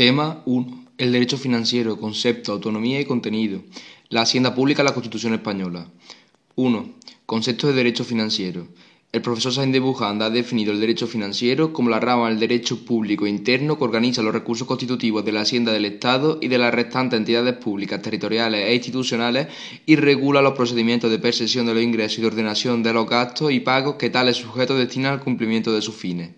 Tema 1. El derecho financiero, concepto, autonomía y contenido. La hacienda pública la Constitución española. 1. Concepto de derecho financiero. El profesor Sainz de Bujanda ha definido el derecho financiero como la rama del derecho público interno que organiza los recursos constitutivos de la hacienda del Estado y de las restantes entidades públicas, territoriales e institucionales y regula los procedimientos de percepción de los ingresos y de ordenación de los gastos y pagos que tales sujetos destinan al cumplimiento de sus fines.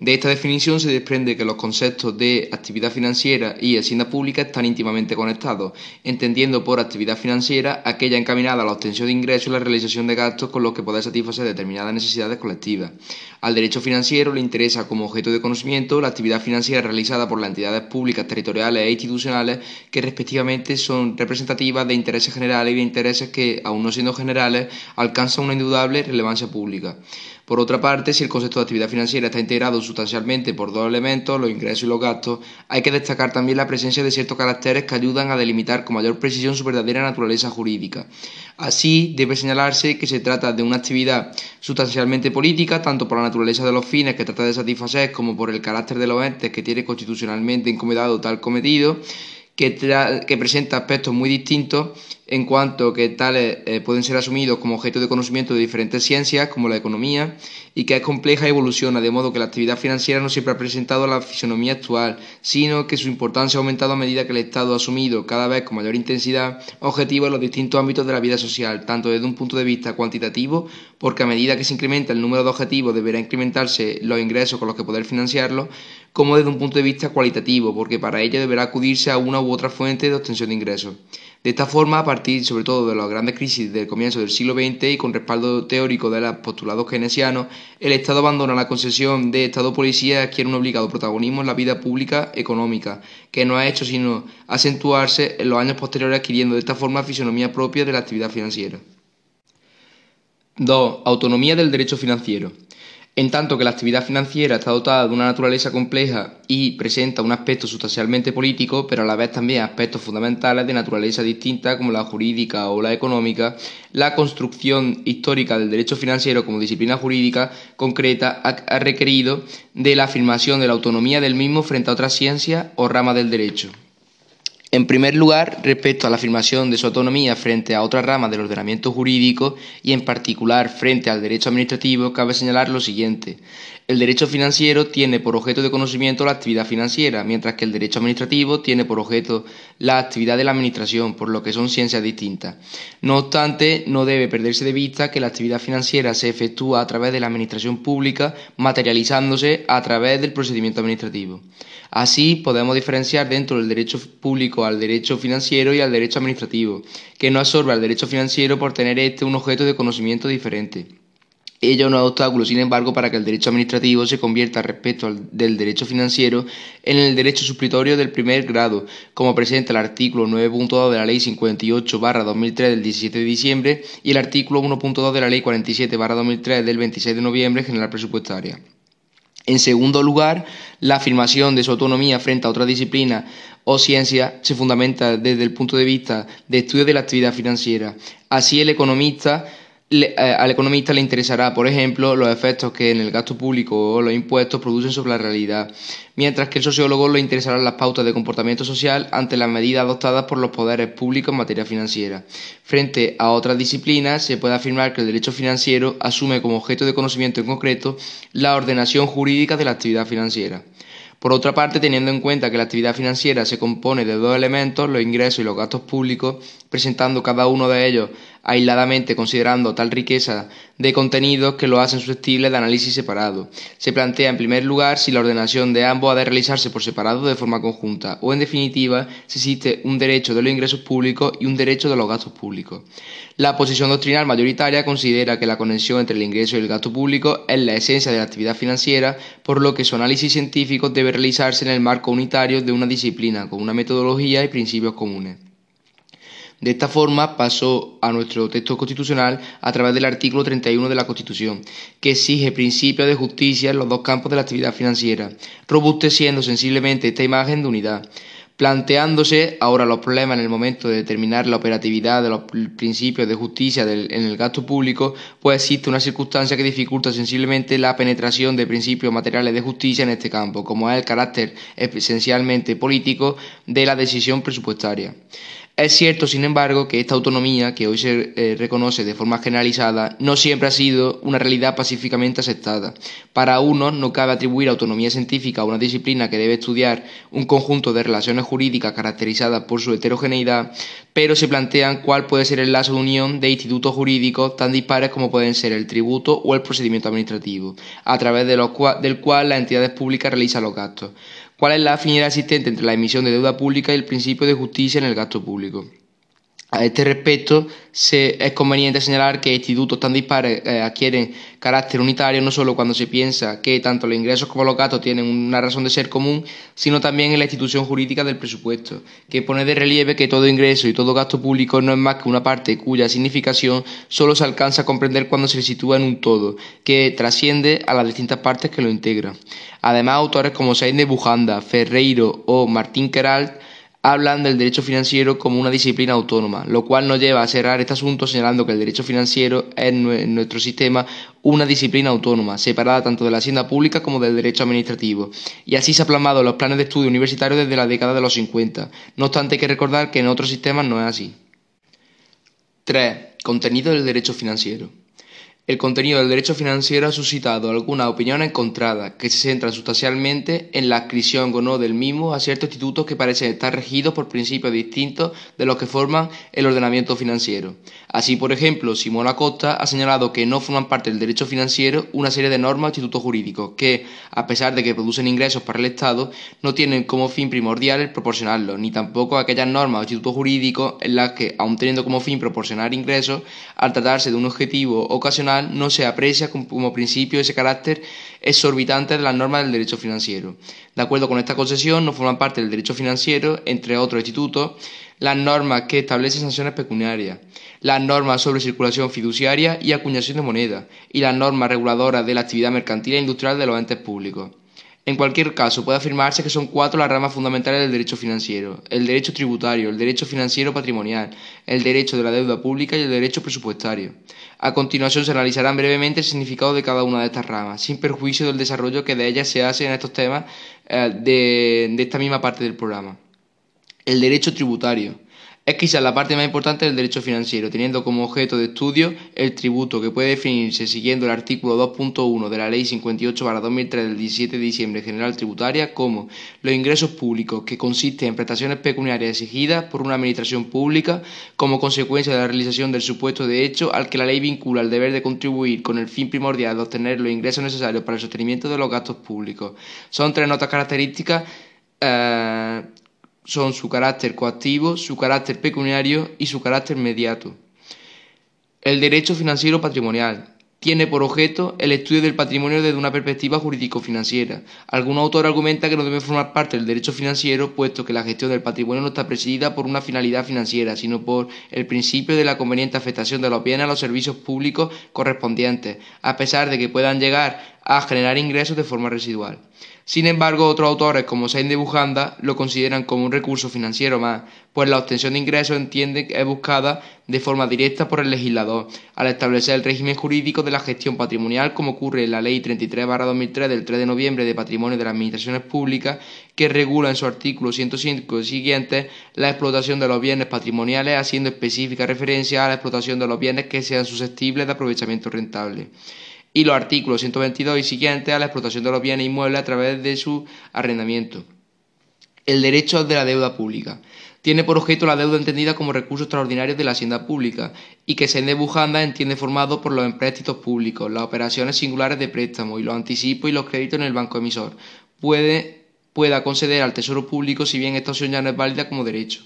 De esta definición se desprende que los conceptos de actividad financiera y hacienda pública están íntimamente conectados, entendiendo por actividad financiera aquella encaminada a la obtención de ingresos y la realización de gastos con los que poder satisfacer determinadas necesidades colectivas. Al derecho financiero le interesa como objeto de conocimiento la actividad financiera realizada por las entidades públicas, territoriales e institucionales que respectivamente son representativas de intereses generales y de intereses que, aun no siendo generales, alcanzan una indudable relevancia pública. Por otra parte, si el concepto de actividad financiera está integrado sustancialmente por dos elementos, los ingresos y los gastos, hay que destacar también la presencia de ciertos caracteres que ayudan a delimitar con mayor precisión su verdadera naturaleza jurídica. Así, debe señalarse que se trata de una actividad sustancialmente política, tanto por la naturaleza de los fines que trata de satisfacer como por el carácter de los entes que tiene constitucionalmente encomendado tal cometido, que, presenta aspectos muy distintos en cuanto que tales eh, pueden ser asumidos como objeto de conocimiento de diferentes ciencias, como la economía, y que es compleja y evoluciona, de modo que la actividad financiera no siempre ha presentado la fisonomía actual, sino que su importancia ha aumentado a medida que el Estado ha asumido cada vez con mayor intensidad objetivos en los distintos ámbitos de la vida social, tanto desde un punto de vista cuantitativo, porque a medida que se incrementa el número de objetivos deberá incrementarse los ingresos con los que poder financiarlos, como desde un punto de vista cualitativo, porque para ello deberá acudirse a una u otra fuente de obtención de ingresos. De esta forma, a partir sobre todo de las grandes crisis del comienzo del siglo XX y con respaldo teórico de los postulados keynesianos, el Estado abandona la concesión de Estado-policía y adquiere un obligado protagonismo en la vida pública económica, que no ha hecho sino acentuarse en los años posteriores adquiriendo de esta forma fisonomía propia de la actividad financiera. 2. Autonomía del derecho financiero. En tanto que la actividad financiera está dotada de una naturaleza compleja y presenta un aspecto sustancialmente político, pero a la vez también aspectos fundamentales de naturaleza distinta como la jurídica o la económica, la construcción histórica del derecho financiero como disciplina jurídica concreta ha requerido de la afirmación de la autonomía del mismo frente a otras ciencias o ramas del derecho. En primer lugar, respecto a la afirmación de su autonomía frente a otras ramas del ordenamiento jurídico y en particular frente al derecho administrativo, cabe señalar lo siguiente. El derecho financiero tiene por objeto de conocimiento la actividad financiera, mientras que el derecho administrativo tiene por objeto la actividad de la administración, por lo que son ciencias distintas. No obstante, no debe perderse de vista que la actividad financiera se efectúa a través de la administración pública, materializándose a través del procedimiento administrativo. Así podemos diferenciar dentro del derecho público al derecho financiero y al derecho administrativo, que no absorbe al derecho financiero por tener este un objeto de conocimiento diferente. Ello no es obstáculo, sin embargo, para que el derecho administrativo se convierta respecto al, del derecho financiero en el derecho suplitorio del primer grado, como presenta el artículo 9.2 de la Ley 58-2003 del 17 de diciembre y el artículo 1.2 de la Ley 47-2003 del 26 de noviembre general presupuestaria. En segundo lugar, la afirmación de su autonomía frente a otra disciplina o ciencia se fundamenta desde el punto de vista de estudio de la actividad financiera. Así, el economista eh, al economista le interesará, por ejemplo, los efectos que en el gasto público o los impuestos producen sobre la realidad, mientras que el sociólogo le interesarán las pautas de comportamiento social ante las medidas adoptadas por los poderes públicos en materia financiera. Frente a otras disciplinas, se puede afirmar que el derecho financiero asume como objeto de conocimiento en concreto la ordenación jurídica de la actividad financiera. Por otra parte, teniendo en cuenta que la actividad financiera se compone de dos elementos, los ingresos y los gastos públicos, presentando cada uno de ellos aisladamente considerando tal riqueza de contenidos que lo hacen susceptible de análisis separado. Se plantea en primer lugar si la ordenación de ambos ha de realizarse por separado de forma conjunta o en definitiva si existe un derecho de los ingresos públicos y un derecho de los gastos públicos. La posición doctrinal mayoritaria considera que la conexión entre el ingreso y el gasto público es la esencia de la actividad financiera, por lo que su análisis científico debe realizarse en el marco unitario de una disciplina con una metodología y principios comunes. De esta forma pasó a nuestro texto constitucional a través del artículo 31 de la Constitución, que exige principios de justicia en los dos campos de la actividad financiera, robusteciendo sensiblemente esta imagen de unidad. planteándose ahora los problemas en el momento de determinar la operatividad de los principios de justicia en el gasto público, pues existe una circunstancia que dificulta sensiblemente la penetración de principios materiales de justicia en este campo, como es el carácter esencialmente político de la decisión presupuestaria. Es cierto, sin embargo, que esta autonomía, que hoy se eh, reconoce de forma generalizada, no siempre ha sido una realidad pacíficamente aceptada. Para unos no cabe atribuir autonomía científica a una disciplina que debe estudiar un conjunto de relaciones jurídicas caracterizadas por su heterogeneidad, pero se plantean cuál puede ser el lazo de unión de institutos jurídicos tan dispares como pueden ser el tributo o el procedimiento administrativo, a través del cual las entidades públicas realizan los gastos. ¿Cuál es la afinidad existente entre la emisión de deuda pública y el principio de justicia en el gasto público? A este respecto, es conveniente señalar que institutos tan dispares eh, adquieren carácter unitario no solo cuando se piensa que tanto los ingresos como los gastos tienen una razón de ser común, sino también en la institución jurídica del presupuesto, que pone de relieve que todo ingreso y todo gasto público no es más que una parte cuya significación solo se alcanza a comprender cuando se sitúa en un todo, que trasciende a las distintas partes que lo integran. Además, autores como Sainz de Bujanda, Ferreiro o Martín Queralt hablan del derecho financiero como una disciplina autónoma, lo cual nos lleva a cerrar este asunto señalando que el derecho financiero es en nuestro sistema una disciplina autónoma, separada tanto de la hacienda pública como del derecho administrativo, y así se ha plasmado los planes de estudio universitarios desde la década de los 50. No obstante, hay que recordar que en otros sistemas no es así. 3. Contenido del derecho financiero. El contenido del derecho financiero ha suscitado algunas opiniones encontradas, que se centran sustancialmente en la adscripción o no del mismo a ciertos institutos que parecen estar regidos por principios distintos de los que forman el ordenamiento financiero. Así, por ejemplo, Simón Acosta ha señalado que no forman parte del derecho financiero una serie de normas o institutos jurídicos que, a pesar de que producen ingresos para el Estado, no tienen como fin primordial el proporcionarlos, ni tampoco aquellas normas o institutos jurídicos en las que, aun teniendo como fin proporcionar ingresos, al tratarse de un objetivo ocasional, no se aprecia como principio ese carácter exorbitante de las normas del derecho financiero. De acuerdo con esta concesión, no forman parte del derecho financiero, entre otros institutos, las normas que establecen sanciones pecuniarias, las normas sobre circulación fiduciaria y acuñación de moneda, y las normas reguladoras de la actividad mercantil e industrial de los entes públicos. En cualquier caso, puede afirmarse que son cuatro las ramas fundamentales del derecho financiero, el derecho tributario, el derecho financiero patrimonial, el derecho de la deuda pública y el derecho presupuestario. A continuación se analizarán brevemente el significado de cada una de estas ramas, sin perjuicio del desarrollo que de ellas se hace en estos temas eh, de esta misma parte del programa. El derecho tributario. Es quizás la parte más importante del derecho financiero, teniendo como objeto de estudio el tributo, que puede definirse siguiendo el artículo 2.1 de la Ley 58-2003 del 17 de diciembre general tributaria como los ingresos públicos, que consisten en prestaciones pecuniarias exigidas por una administración pública como consecuencia de la realización del supuesto de hecho al que la ley vincula el deber de contribuir con el fin primordial de obtener los ingresos necesarios para el sostenimiento de los gastos públicos. Son tres notas características eh, son su carácter coactivo, su carácter pecuniario y su carácter mediato. El derecho financiero patrimonial tiene por objeto el estudio del patrimonio desde una perspectiva jurídico-financiera. Algún autor argumenta que no debe formar parte del derecho financiero, puesto que la gestión del patrimonio no está presidida por una finalidad financiera, sino por el principio de la conveniente afectación de los bienes a los servicios públicos correspondientes, a pesar de que puedan llegar a generar ingresos de forma residual. Sin embargo, otros autores, como Sainz de Bujanda, lo consideran como un recurso financiero más, pues la obtención de ingresos entienden que es buscada de forma directa por el legislador, al establecer el régimen jurídico de la gestión patrimonial, como ocurre en la Ley 33-2003 del 3 de noviembre de Patrimonio de las Administraciones Públicas, que regula en su artículo 105 y siguiente la explotación de los bienes patrimoniales, haciendo específica referencia a la explotación de los bienes que sean susceptibles de aprovechamiento rentable y los artículos 122 y siguientes a la explotación de los bienes inmuebles a través de su arrendamiento. El derecho de la deuda pública. Tiene por objeto la deuda entendida como recurso extraordinario de la hacienda pública y que se Bujanda entiende formado por los empréstitos públicos, las operaciones singulares de préstamo y los anticipos y los créditos en el banco emisor. Puede, pueda conceder al Tesoro Público si bien esta opción ya no es válida como derecho.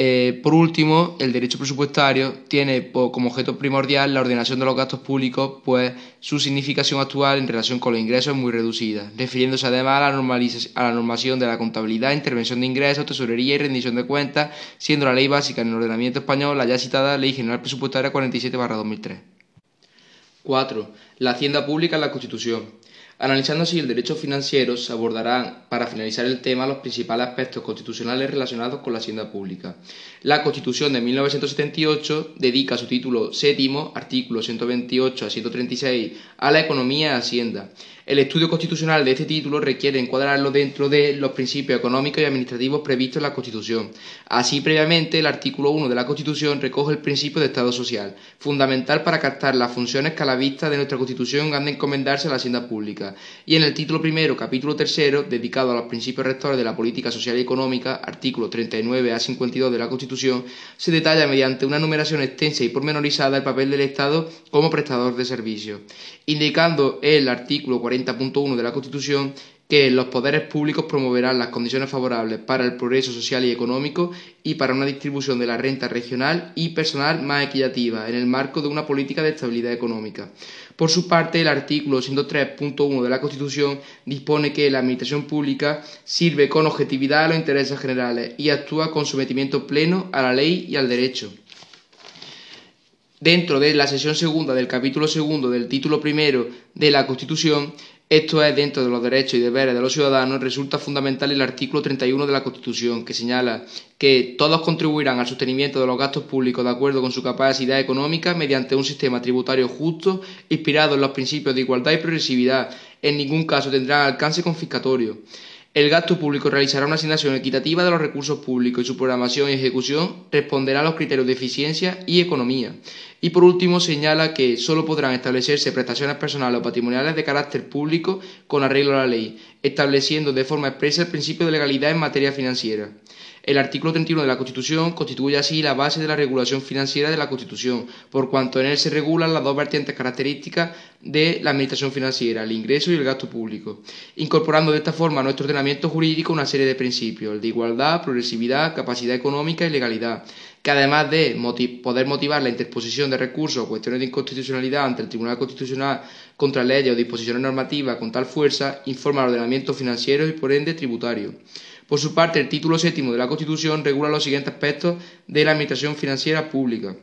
Eh, por último, el derecho presupuestario tiene como objeto primordial la ordenación de los gastos públicos, pues su significación actual en relación con los ingresos es muy reducida, refiriéndose además a la, a la normación de la contabilidad, intervención de ingresos, tesorería y rendición de cuentas, siendo la ley básica en el ordenamiento español la ya citada Ley General Presupuestaria 47-2003. 4. La hacienda pública en la Constitución. Analizando así el derecho financiero, se abordarán, para finalizar el tema, los principales aspectos constitucionales relacionados con la hacienda pública. La Constitución de 1978 dedica su título séptimo, artículos 128 a 136, a la economía y hacienda. El estudio constitucional de este título requiere encuadrarlo dentro de los principios económicos y administrativos previstos en la Constitución. Así, previamente, el artículo 1 de la Constitución recoge el principio de Estado social, fundamental para captar las funciones que a la vista de nuestra Constitución han de encomendarse a la hacienda pública. Y en el título primero, capítulo tercero, dedicado a los principios rectores de la política social y económica, artículo 39 a 52 de la Constitución, se detalla mediante una numeración extensa y pormenorizada el papel del Estado como prestador de servicios, indicando el artículo 40 40.1 de la Constitución que los poderes públicos promoverán las condiciones favorables para el progreso social y económico y para una distribución de la renta regional y personal más equitativa en el marco de una política de estabilidad económica. Por su parte, el artículo 103.1 de la Constitución dispone que la Administración Pública sirve con objetividad a los intereses generales y actúa con sometimiento pleno a la ley y al derecho. Dentro de la sesión segunda del capítulo segundo del título primero de la Constitución, esto es dentro de los derechos y deberes de los ciudadanos, resulta fundamental el artículo 31 de la Constitución, que señala que todos contribuirán al sostenimiento de los gastos públicos de acuerdo con su capacidad económica mediante un sistema tributario justo, inspirado en los principios de igualdad y progresividad. En ningún caso tendrán alcance confiscatorio. El gasto público realizará una asignación equitativa de los recursos públicos y su programación y ejecución responderá a los criterios de eficiencia y economía. Y por último señala que sólo podrán establecerse prestaciones personales o patrimoniales de carácter público con arreglo a la ley, estableciendo de forma expresa el principio de legalidad en materia financiera. El artículo 31 de la Constitución constituye así la base de la regulación financiera de la Constitución, por cuanto en él se regulan las dos vertientes características de la administración financiera, el ingreso y el gasto público, incorporando de esta forma a nuestro ordenamiento jurídico una serie de principios, el de igualdad, progresividad, capacidad económica y legalidad, que además de poder motivar la interposición de recursos o cuestiones de inconstitucionalidad ante el Tribunal Constitucional contra leyes o disposiciones normativas con tal fuerza, informa al ordenamiento financiero y por ende tributario. Por su parte, el título séptimo de la Constitución regula los siguientes aspectos de la administración financiera pública.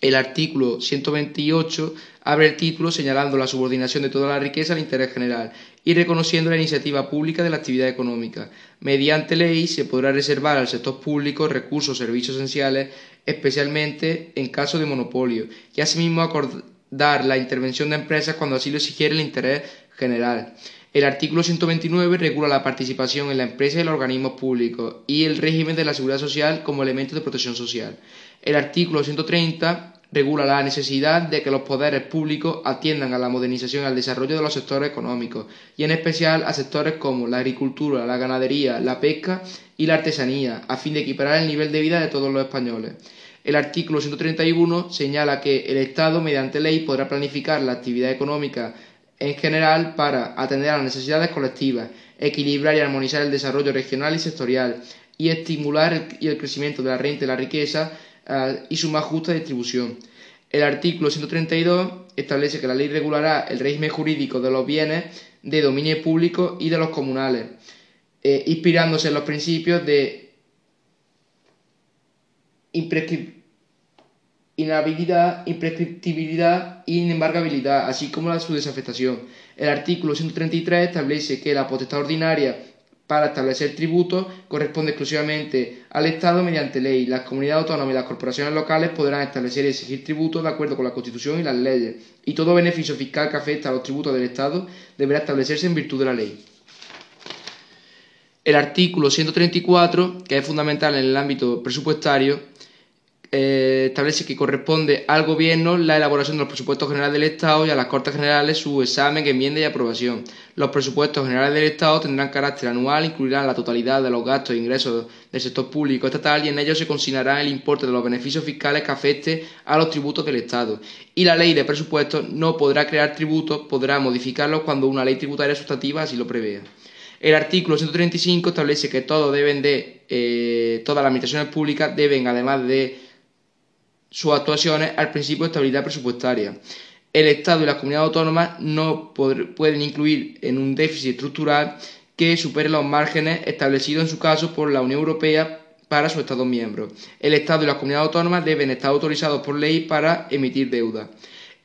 El artículo 128 abre el título señalando la subordinación de toda la riqueza al interés general y reconociendo la iniciativa pública de la actividad económica. Mediante ley se podrá reservar al sector público recursos o servicios esenciales, especialmente en caso de monopolio, y asimismo acordar la intervención de empresas cuando así lo exigiere el interés general. El artículo 129 regula la participación en la empresa y los organismos públicos y el régimen de la seguridad social como elemento de protección social. El artículo 130 regula la necesidad de que los poderes públicos atiendan a la modernización y al desarrollo de los sectores económicos, y en especial a sectores como la agricultura, la ganadería, la pesca y la artesanía, a fin de equiparar el nivel de vida de todos los españoles. El artículo 131 señala que el Estado, mediante ley, podrá planificar la actividad económica en general para atender a las necesidades colectivas, equilibrar y armonizar el desarrollo regional y sectorial y estimular el, crecimiento de la renta y la riqueza eh, y su más justa distribución. El artículo 132 establece que la ley regulará el régimen jurídico de los bienes de dominio público y de los comunales, eh, inspirándose en los principios de inhabilidad, imprescriptibilidad e inembargabilidad, así como su desafectación. El artículo 133 establece que la potestad ordinaria para establecer tributos corresponde exclusivamente al Estado mediante ley. Las comunidades autónomas y las corporaciones locales podrán establecer y exigir tributos de acuerdo con la Constitución y las leyes, y todo beneficio fiscal que afecta a los tributos del Estado deberá establecerse en virtud de la ley. El artículo 134, que es fundamental en el ámbito presupuestario, eh, establece que corresponde al Gobierno la elaboración de los presupuestos generales del Estado y a las Cortes Generales su examen, enmienda y aprobación. Los presupuestos generales del Estado tendrán carácter anual, incluirán la totalidad de los gastos e ingresos del sector público estatal y en ellos se consignará el importe de los beneficios fiscales que afecte a los tributos del Estado. Y la ley de presupuestos no podrá crear tributos, podrá modificarlos cuando una ley tributaria sustantiva así lo prevea. El artículo 135 establece que todo deben de, eh, todas las administraciones públicas deben, además de sus actuaciones al principio de estabilidad presupuestaria. El Estado y las comunidades autónomas no pueden incluir en un déficit estructural que supere los márgenes establecidos en su caso por la Unión Europea para sus Estados miembros. El Estado y las comunidades autónomas deben estar autorizados por ley para emitir deuda.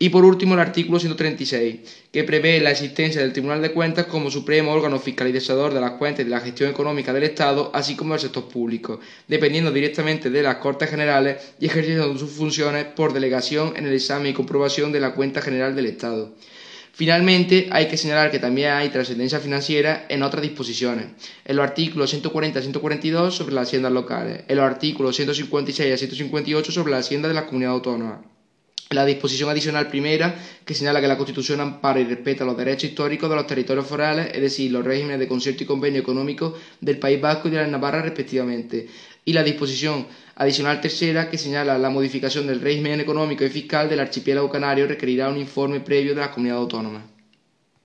Y por último, el artículo 136, que prevé la existencia del Tribunal de Cuentas como supremo órgano fiscalizador de las cuentas y de la gestión económica del Estado, así como del sector público, dependiendo directamente de las Cortes Generales y ejerciendo sus funciones por delegación en el examen y comprobación de la cuenta general del Estado. Finalmente, hay que señalar que también hay trascendencia financiera en otras disposiciones, en los artículos 140 y 142 sobre las haciendas locales, en los artículos 156 y 158 sobre la hacienda de las comunidades autónomas la disposición adicional primera, que señala que la Constitución ampara y respeta los derechos históricos de los territorios forales, es decir, los regímenes de concierto y convenio económico del País Vasco y de la Navarra respectivamente. Y la disposición adicional tercera, que señala la modificación del régimen económico y fiscal del archipiélago canario, requerirá un informe previo de las comunidades autónomas.